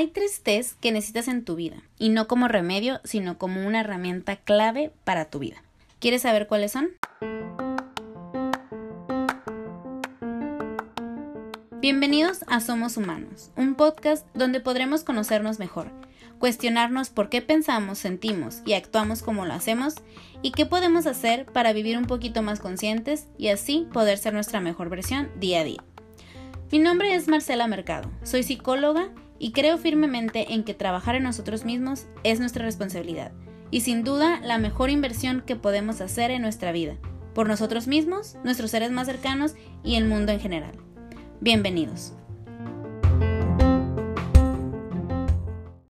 Hay tres que necesitas en tu vida, y no como remedio, sino como una herramienta clave para tu vida. ¿Quieres saber cuáles son? Bienvenidos a Somos Humanos, un podcast donde podremos conocernos mejor, cuestionarnos por qué pensamos, sentimos y actuamos como lo hacemos y qué podemos hacer para vivir un poquito más conscientes y así poder ser nuestra mejor versión día a día. Mi nombre es Marcela Mercado, soy psicóloga y creo firmemente en que trabajar en nosotros mismos es nuestra responsabilidad y sin duda la mejor inversión que podemos hacer en nuestra vida, por nosotros mismos, nuestros seres más cercanos y el mundo en general. Bienvenidos.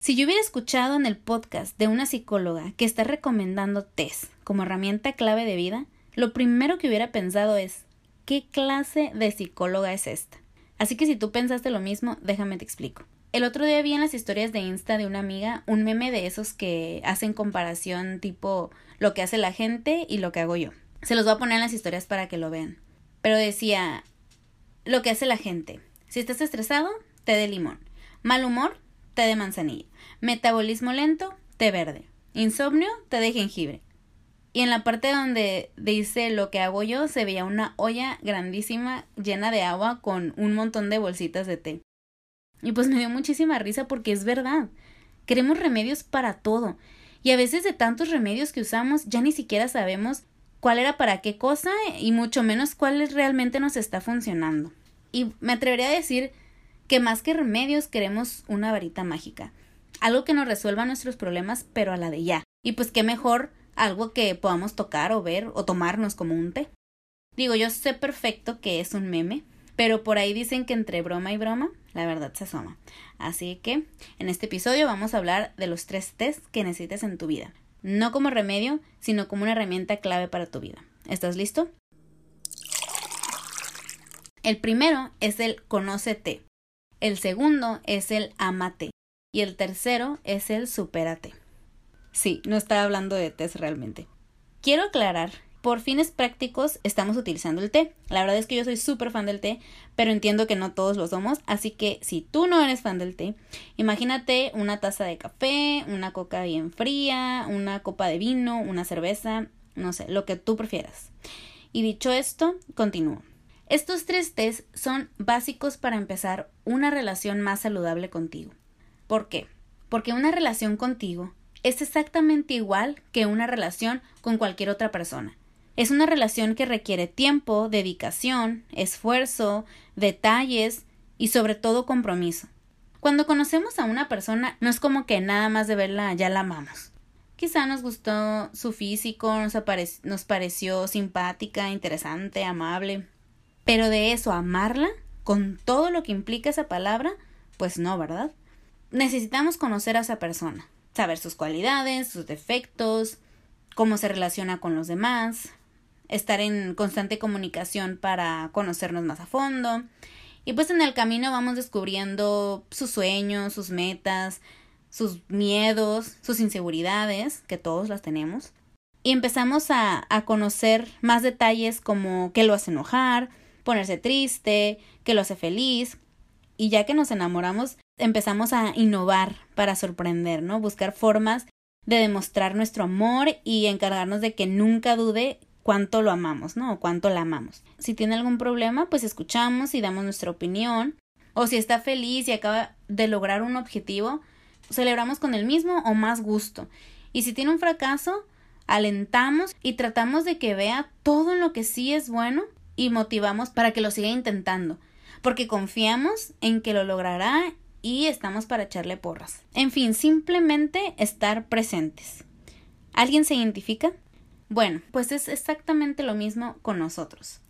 Si yo hubiera escuchado en el podcast de una psicóloga que está recomendando test como herramienta clave de vida, lo primero que hubiera pensado es, ¿qué clase de psicóloga es esta? Así que si tú pensaste lo mismo, déjame te explico. El otro día vi en las historias de Insta de una amiga un meme de esos que hacen comparación tipo lo que hace la gente y lo que hago yo. Se los voy a poner en las historias para que lo vean. Pero decía lo que hace la gente. Si estás estresado, té de limón. Mal humor, té de manzanilla. Metabolismo lento, té verde. Insomnio, té de jengibre. Y en la parte donde dice lo que hago yo, se veía una olla grandísima llena de agua con un montón de bolsitas de té. Y pues me dio muchísima risa porque es verdad. Queremos remedios para todo. Y a veces de tantos remedios que usamos ya ni siquiera sabemos cuál era para qué cosa y mucho menos cuál realmente nos está funcionando. Y me atrevería a decir que más que remedios queremos una varita mágica. Algo que nos resuelva nuestros problemas pero a la de ya. Y pues qué mejor algo que podamos tocar o ver o tomarnos como un té. Digo, yo sé perfecto que es un meme, pero por ahí dicen que entre broma y broma la verdad se asoma. Así que en este episodio vamos a hablar de los tres test que necesitas en tu vida. No como remedio, sino como una herramienta clave para tu vida. ¿Estás listo? El primero es el conócete. El segundo es el amate. Y el tercero es el supérate. Sí, no estaba hablando de test realmente. Quiero aclarar por fines prácticos estamos utilizando el té. La verdad es que yo soy súper fan del té, pero entiendo que no todos lo somos, así que si tú no eres fan del té, imagínate una taza de café, una coca bien fría, una copa de vino, una cerveza, no sé, lo que tú prefieras. Y dicho esto, continúo. Estos tres tés son básicos para empezar una relación más saludable contigo. ¿Por qué? Porque una relación contigo es exactamente igual que una relación con cualquier otra persona. Es una relación que requiere tiempo, dedicación, esfuerzo, detalles y sobre todo compromiso. Cuando conocemos a una persona no es como que nada más de verla ya la amamos. Quizá nos gustó su físico, nos, nos pareció simpática, interesante, amable. Pero de eso, amarla, con todo lo que implica esa palabra, pues no, ¿verdad? Necesitamos conocer a esa persona, saber sus cualidades, sus defectos, cómo se relaciona con los demás, estar en constante comunicación para conocernos más a fondo. Y pues en el camino vamos descubriendo sus sueños, sus metas, sus miedos, sus inseguridades, que todos las tenemos. Y empezamos a, a conocer más detalles como qué lo hace enojar, ponerse triste, qué lo hace feliz. Y ya que nos enamoramos, empezamos a innovar para sorprender, ¿no? Buscar formas de demostrar nuestro amor y encargarnos de que nunca dude cuánto lo amamos, ¿no? O cuánto la amamos. Si tiene algún problema, pues escuchamos y damos nuestra opinión. O si está feliz y acaba de lograr un objetivo, celebramos con el mismo o más gusto. Y si tiene un fracaso, alentamos y tratamos de que vea todo lo que sí es bueno y motivamos para que lo siga intentando, porque confiamos en que lo logrará y estamos para echarle porras. En fin, simplemente estar presentes. ¿Alguien se identifica? Bueno, pues es exactamente lo mismo con nosotros.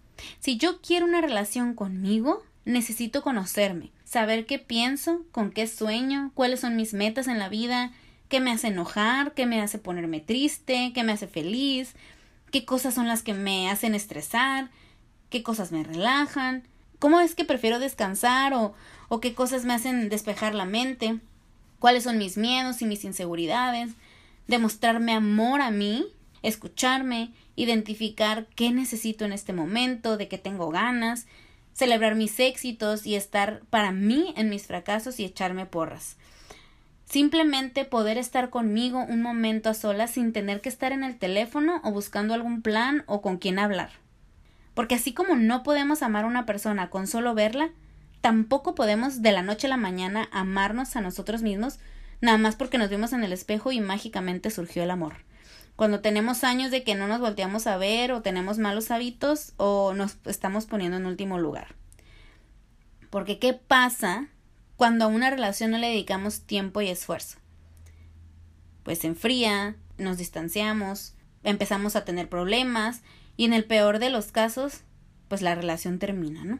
Si yo quiero una relación conmigo, necesito conocerme, saber qué pienso, con qué sueño, cuáles son mis metas en la vida, qué me hace enojar, qué me hace ponerme triste, qué me hace feliz, qué cosas son las que me hacen estresar, qué cosas me relajan, cómo es que prefiero descansar o, o qué cosas me hacen despejar la mente, cuáles son mis miedos y mis inseguridades, demostrarme amor a mí escucharme, identificar qué necesito en este momento, de qué tengo ganas, celebrar mis éxitos y estar para mí en mis fracasos y echarme porras. Simplemente poder estar conmigo un momento a solas sin tener que estar en el teléfono o buscando algún plan o con quién hablar. Porque así como no podemos amar a una persona con solo verla, tampoco podemos de la noche a la mañana amarnos a nosotros mismos nada más porque nos vimos en el espejo y mágicamente surgió el amor. Cuando tenemos años de que no nos volteamos a ver o tenemos malos hábitos o nos estamos poniendo en último lugar. Porque ¿qué pasa cuando a una relación no le dedicamos tiempo y esfuerzo? Pues se enfría, nos distanciamos, empezamos a tener problemas y en el peor de los casos, pues la relación termina, ¿no?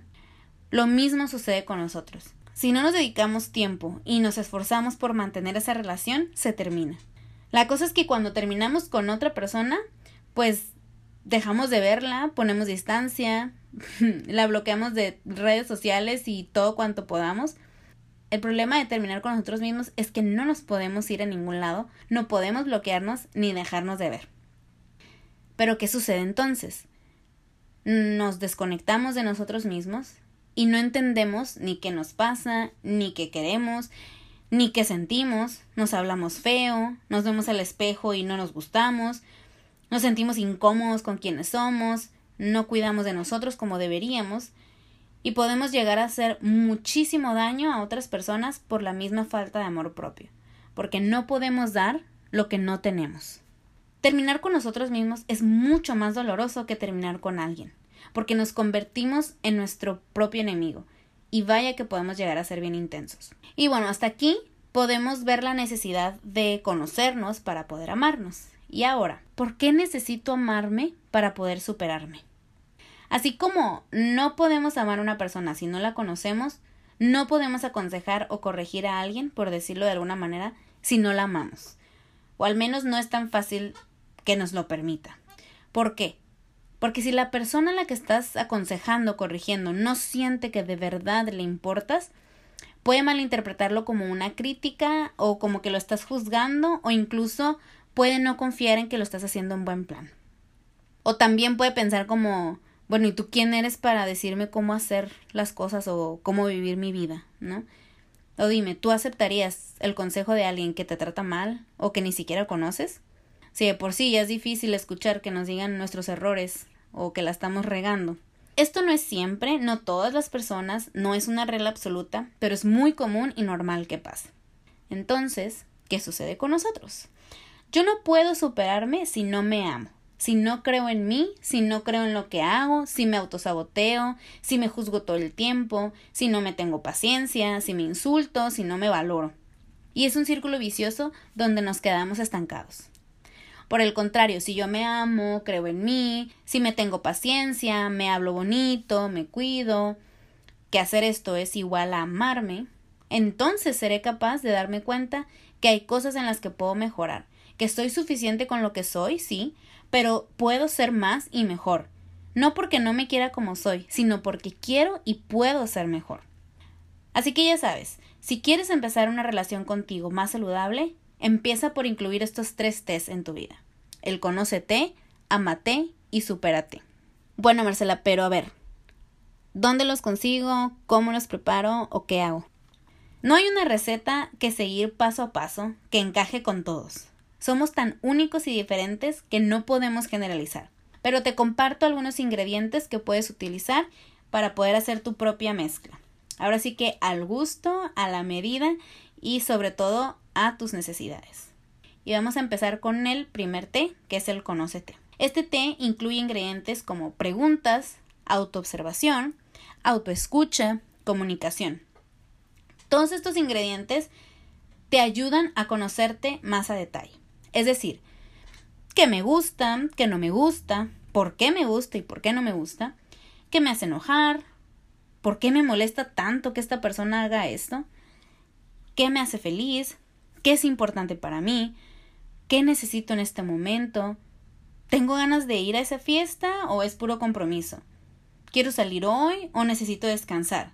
Lo mismo sucede con nosotros. Si no nos dedicamos tiempo y nos esforzamos por mantener esa relación, se termina. La cosa es que cuando terminamos con otra persona, pues dejamos de verla, ponemos distancia, la bloqueamos de redes sociales y todo cuanto podamos. El problema de terminar con nosotros mismos es que no nos podemos ir a ningún lado, no podemos bloquearnos ni dejarnos de ver. Pero ¿qué sucede entonces? Nos desconectamos de nosotros mismos y no entendemos ni qué nos pasa, ni qué queremos, ni qué sentimos, nos hablamos feo, nos vemos al espejo y no nos gustamos, nos sentimos incómodos con quienes somos, no cuidamos de nosotros como deberíamos, y podemos llegar a hacer muchísimo daño a otras personas por la misma falta de amor propio, porque no podemos dar lo que no tenemos. Terminar con nosotros mismos es mucho más doloroso que terminar con alguien, porque nos convertimos en nuestro propio enemigo, y vaya que podemos llegar a ser bien intensos. Y bueno, hasta aquí podemos ver la necesidad de conocernos para poder amarnos. Y ahora, ¿por qué necesito amarme para poder superarme? Así como no podemos amar a una persona si no la conocemos, no podemos aconsejar o corregir a alguien, por decirlo de alguna manera, si no la amamos. O al menos no es tan fácil que nos lo permita. ¿Por qué? Porque si la persona a la que estás aconsejando, corrigiendo, no siente que de verdad le importas, puede malinterpretarlo como una crítica o como que lo estás juzgando o incluso puede no confiar en que lo estás haciendo en buen plan. O también puede pensar como, bueno, ¿y tú quién eres para decirme cómo hacer las cosas o cómo vivir mi vida? ¿No? O dime, ¿tú aceptarías el consejo de alguien que te trata mal o que ni siquiera conoces? Si de por sí ya es difícil escuchar que nos digan nuestros errores o que la estamos regando. Esto no es siempre, no todas las personas, no es una regla absoluta, pero es muy común y normal que pase. Entonces, ¿qué sucede con nosotros? Yo no puedo superarme si no me amo, si no creo en mí, si no creo en lo que hago, si me autosaboteo, si me juzgo todo el tiempo, si no me tengo paciencia, si me insulto, si no me valoro. Y es un círculo vicioso donde nos quedamos estancados. Por el contrario, si yo me amo, creo en mí, si me tengo paciencia, me hablo bonito, me cuido, que hacer esto es igual a amarme, entonces seré capaz de darme cuenta que hay cosas en las que puedo mejorar, que estoy suficiente con lo que soy, sí, pero puedo ser más y mejor. No porque no me quiera como soy, sino porque quiero y puedo ser mejor. Así que ya sabes, si quieres empezar una relación contigo más saludable, Empieza por incluir estos tres T's en tu vida. El conócete, amate y supérate. Bueno, Marcela, pero a ver, ¿dónde los consigo? ¿Cómo los preparo? ¿O qué hago? No hay una receta que seguir paso a paso que encaje con todos. Somos tan únicos y diferentes que no podemos generalizar. Pero te comparto algunos ingredientes que puedes utilizar para poder hacer tu propia mezcla. Ahora sí que al gusto, a la medida y sobre todo a tus necesidades. Y vamos a empezar con el primer té, que es el conócete. Este té incluye ingredientes como preguntas, autoobservación, autoescucha, comunicación. Todos estos ingredientes te ayudan a conocerte más a detalle. Es decir, qué me gusta, qué no me gusta, por qué me gusta y por qué no me gusta, qué me hace enojar, por qué me molesta tanto que esta persona haga esto, qué me hace feliz, qué es importante para mí, qué necesito en este momento, ¿tengo ganas de ir a esa fiesta o es puro compromiso? ¿Quiero salir hoy o necesito descansar?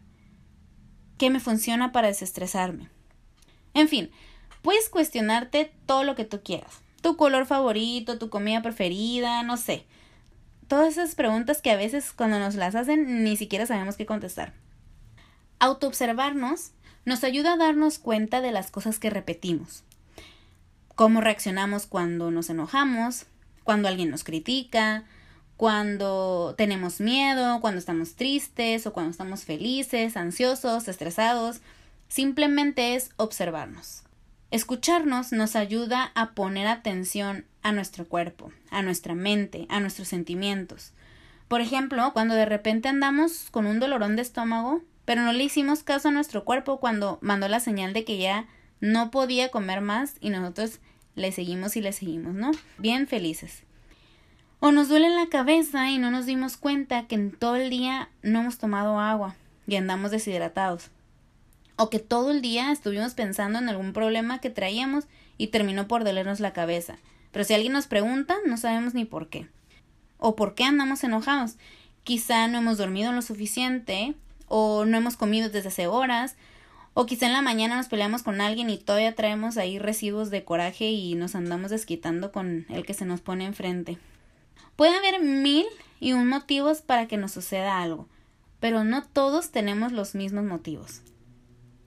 ¿Qué me funciona para desestresarme? En fin, puedes cuestionarte todo lo que tú quieras. Tu color favorito, tu comida preferida, no sé. todas esas preguntas que a veces cuando nos las hacen ni siquiera sabemos qué contestar. Autoobservarnos nos ayuda a darnos cuenta de las cosas que repetimos. Cómo reaccionamos cuando nos enojamos, cuando alguien nos critica, cuando tenemos miedo, cuando estamos tristes o cuando estamos felices, ansiosos, estresados. Simplemente es observarnos. Escucharnos nos ayuda a poner atención a nuestro cuerpo, a nuestra mente, a nuestros sentimientos. Por ejemplo, cuando de repente andamos con un dolorón de estómago, pero no le hicimos caso a nuestro cuerpo cuando mandó la señal de que ya no podía comer más y nosotros le seguimos y le seguimos, ¿no? Bien felices. O nos duele la cabeza y no nos dimos cuenta que en todo el día no hemos tomado agua y andamos deshidratados o que todo el día estuvimos pensando en algún problema que traíamos y terminó por dolernos la cabeza. Pero si alguien nos pregunta, no sabemos ni por qué. O por qué andamos enojados. Quizá no hemos dormido lo suficiente, o no hemos comido desde hace horas, o quizá en la mañana nos peleamos con alguien y todavía traemos ahí residuos de coraje y nos andamos desquitando con el que se nos pone enfrente. Puede haber mil y un motivos para que nos suceda algo, pero no todos tenemos los mismos motivos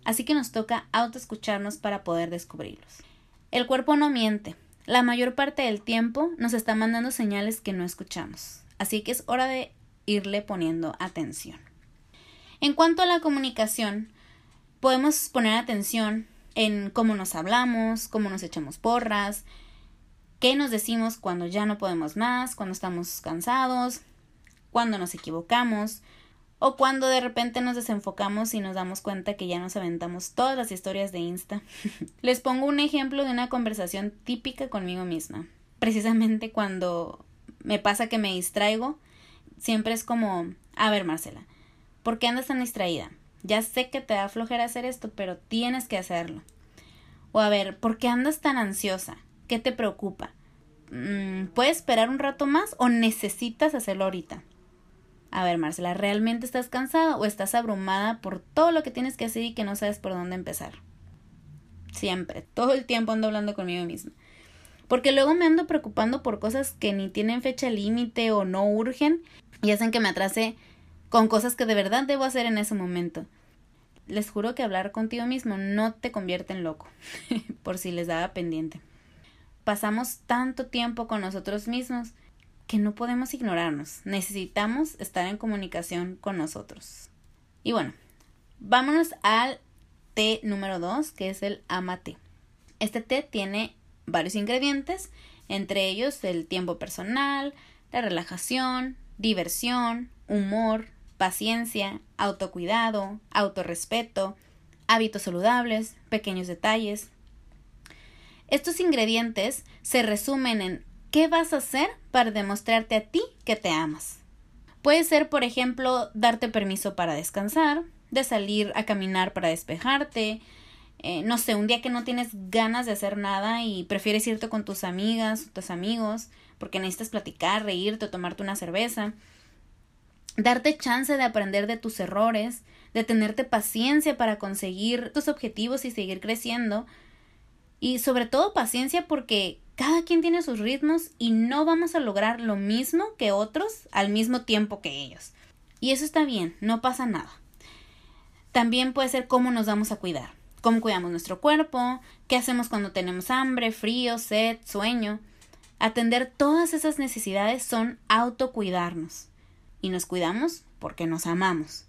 así que nos toca autoescucharnos para poder descubrirlos. El cuerpo no miente. La mayor parte del tiempo nos está mandando señales que no escuchamos, así que es hora de irle poniendo atención. En cuanto a la comunicación, podemos poner atención en cómo nos hablamos, cómo nos echamos porras, qué nos decimos cuando ya no podemos más, cuando estamos cansados, cuando nos equivocamos, o cuando de repente nos desenfocamos y nos damos cuenta que ya nos aventamos todas las historias de Insta. Les pongo un ejemplo de una conversación típica conmigo misma. Precisamente cuando me pasa que me distraigo, siempre es como, a ver Marcela, ¿por qué andas tan distraída? Ya sé que te da flojera hacer esto, pero tienes que hacerlo. O a ver, ¿por qué andas tan ansiosa? ¿Qué te preocupa? Mm, ¿Puedes esperar un rato más o necesitas hacerlo ahorita? A ver, Marcela, ¿realmente estás cansada o estás abrumada por todo lo que tienes que hacer y que no sabes por dónde empezar? Siempre, todo el tiempo ando hablando conmigo misma. Porque luego me ando preocupando por cosas que ni tienen fecha límite o no urgen y hacen que me atrase con cosas que de verdad debo hacer en ese momento. Les juro que hablar contigo mismo no te convierte en loco, por si les daba pendiente. Pasamos tanto tiempo con nosotros mismos que no podemos ignorarnos. Necesitamos estar en comunicación con nosotros. Y bueno, vámonos al té número 2, que es el amate. Este té tiene varios ingredientes, entre ellos el tiempo personal, la relajación, diversión, humor, paciencia, autocuidado, autorrespeto, hábitos saludables, pequeños detalles. Estos ingredientes se resumen en ¿Qué vas a hacer para demostrarte a ti que te amas? Puede ser, por ejemplo, darte permiso para descansar, de salir a caminar para despejarte, eh, no sé, un día que no tienes ganas de hacer nada y prefieres irte con tus amigas tus amigos porque necesitas platicar, reírte o tomarte una cerveza. Darte chance de aprender de tus errores, de tenerte paciencia para conseguir tus objetivos y seguir creciendo. Y sobre todo paciencia porque cada quien tiene sus ritmos y no vamos a lograr lo mismo que otros al mismo tiempo que ellos. Y eso está bien, no pasa nada. También puede ser cómo nos vamos a cuidar, cómo cuidamos nuestro cuerpo, qué hacemos cuando tenemos hambre, frío, sed, sueño. Atender todas esas necesidades son autocuidarnos. Y nos cuidamos porque nos amamos.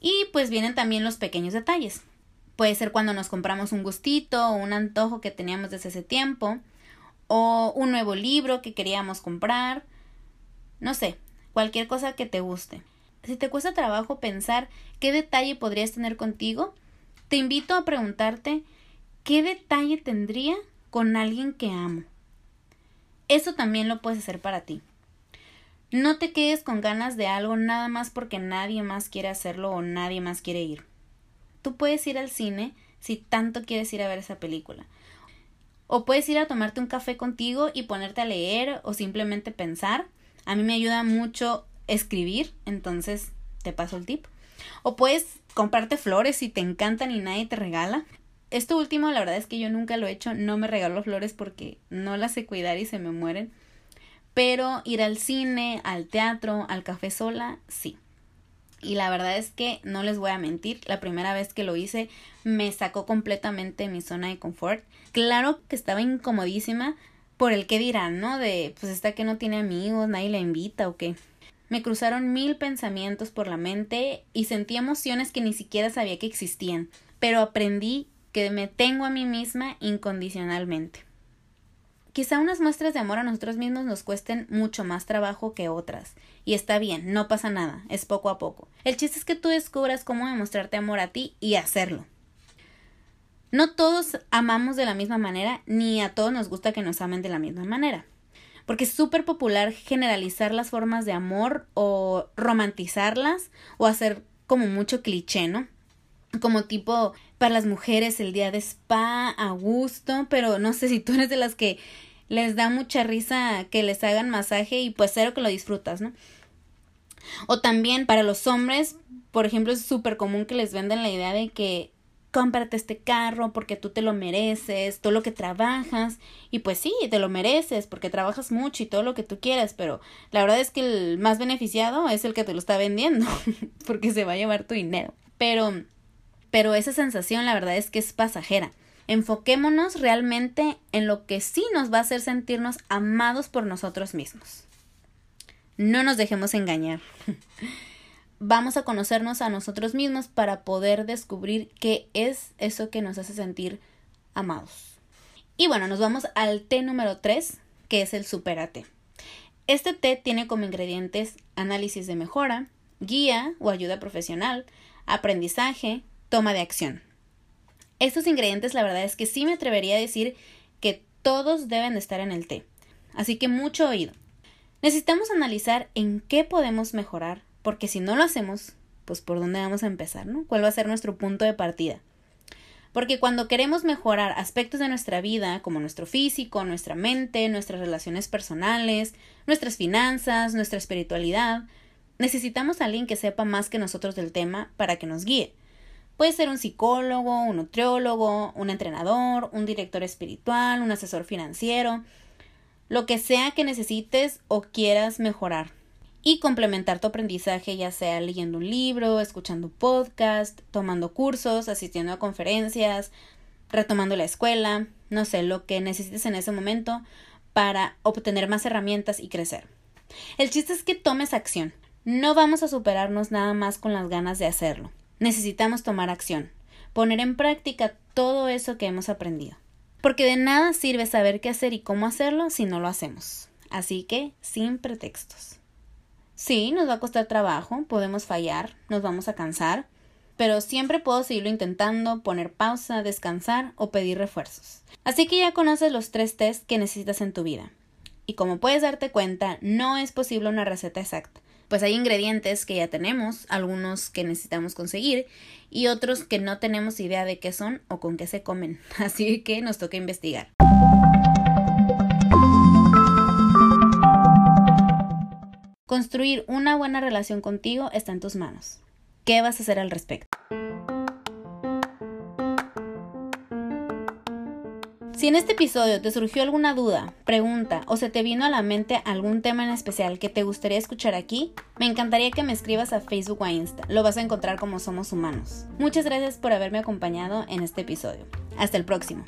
Y pues vienen también los pequeños detalles. Puede ser cuando nos compramos un gustito o un antojo que teníamos desde ese tiempo, o un nuevo libro que queríamos comprar, no sé, cualquier cosa que te guste. Si te cuesta trabajo pensar qué detalle podrías tener contigo, te invito a preguntarte qué detalle tendría con alguien que amo. Eso también lo puedes hacer para ti. No te quedes con ganas de algo nada más porque nadie más quiere hacerlo o nadie más quiere ir. Tú puedes ir al cine si tanto quieres ir a ver esa película. O puedes ir a tomarte un café contigo y ponerte a leer o simplemente pensar. A mí me ayuda mucho escribir, entonces te paso el tip. O puedes comprarte flores si te encantan y nadie te regala. Esto último, la verdad es que yo nunca lo he hecho, no me regalo flores porque no las sé cuidar y se me mueren. Pero ir al cine, al teatro, al café sola, sí. Y la verdad es que no les voy a mentir, la primera vez que lo hice me sacó completamente mi zona de confort. Claro que estaba incomodísima por el que dirán, ¿no? De, pues esta que no tiene amigos, nadie la invita o qué. Me cruzaron mil pensamientos por la mente y sentí emociones que ni siquiera sabía que existían, pero aprendí que me tengo a mí misma incondicionalmente. Quizá unas muestras de amor a nosotros mismos nos cuesten mucho más trabajo que otras. Y está bien, no pasa nada, es poco a poco. El chiste es que tú descubras cómo demostrarte amor a ti y hacerlo. No todos amamos de la misma manera, ni a todos nos gusta que nos amen de la misma manera. Porque es súper popular generalizar las formas de amor o romantizarlas o hacer como mucho cliché, ¿no? Como tipo, para las mujeres el día de spa a gusto, pero no sé si tú eres de las que les da mucha risa que les hagan masaje y pues cero que lo disfrutas, ¿no? O también para los hombres, por ejemplo, es súper común que les venden la idea de que cómprate este carro porque tú te lo mereces, todo lo que trabajas, y pues sí, te lo mereces porque trabajas mucho y todo lo que tú quieras, pero la verdad es que el más beneficiado es el que te lo está vendiendo, porque se va a llevar tu dinero. Pero pero esa sensación la verdad es que es pasajera. Enfoquémonos realmente en lo que sí nos va a hacer sentirnos amados por nosotros mismos. No nos dejemos engañar. Vamos a conocernos a nosotros mismos para poder descubrir qué es eso que nos hace sentir amados. Y bueno, nos vamos al té número 3, que es el Superate. Este té tiene como ingredientes análisis de mejora, guía o ayuda profesional, aprendizaje, toma de acción. Estos ingredientes la verdad es que sí me atrevería a decir que todos deben de estar en el té. Así que mucho oído. Necesitamos analizar en qué podemos mejorar, porque si no lo hacemos, pues por dónde vamos a empezar, ¿no? ¿Cuál va a ser nuestro punto de partida? Porque cuando queremos mejorar aspectos de nuestra vida, como nuestro físico, nuestra mente, nuestras relaciones personales, nuestras finanzas, nuestra espiritualidad, necesitamos a alguien que sepa más que nosotros del tema para que nos guíe. Puede ser un psicólogo, un nutriólogo, un entrenador, un director espiritual, un asesor financiero, lo que sea que necesites o quieras mejorar. Y complementar tu aprendizaje ya sea leyendo un libro, escuchando podcast, tomando cursos, asistiendo a conferencias, retomando la escuela, no sé, lo que necesites en ese momento para obtener más herramientas y crecer. El chiste es que tomes acción. No vamos a superarnos nada más con las ganas de hacerlo. Necesitamos tomar acción, poner en práctica todo eso que hemos aprendido. Porque de nada sirve saber qué hacer y cómo hacerlo si no lo hacemos. Así que, sin pretextos. Sí, nos va a costar trabajo, podemos fallar, nos vamos a cansar, pero siempre puedo seguirlo intentando, poner pausa, descansar o pedir refuerzos. Así que ya conoces los tres test que necesitas en tu vida. Y como puedes darte cuenta, no es posible una receta exacta pues hay ingredientes que ya tenemos, algunos que necesitamos conseguir y otros que no tenemos idea de qué son o con qué se comen. Así que nos toca investigar. Construir una buena relación contigo está en tus manos. ¿Qué vas a hacer al respecto? Si en este episodio te surgió alguna duda, pregunta o se te vino a la mente algún tema en especial que te gustaría escuchar aquí, me encantaría que me escribas a Facebook o a Insta. Lo vas a encontrar como Somos Humanos. Muchas gracias por haberme acompañado en este episodio. Hasta el próximo.